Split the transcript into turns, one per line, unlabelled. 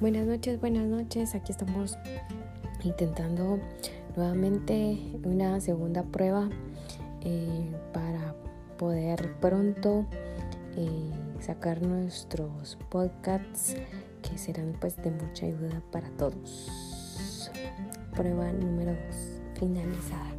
Buenas noches, buenas noches. Aquí estamos intentando nuevamente una segunda prueba eh, para poder pronto eh, sacar nuestros podcasts que serán pues de mucha ayuda para todos. Prueba número 2 finalizada.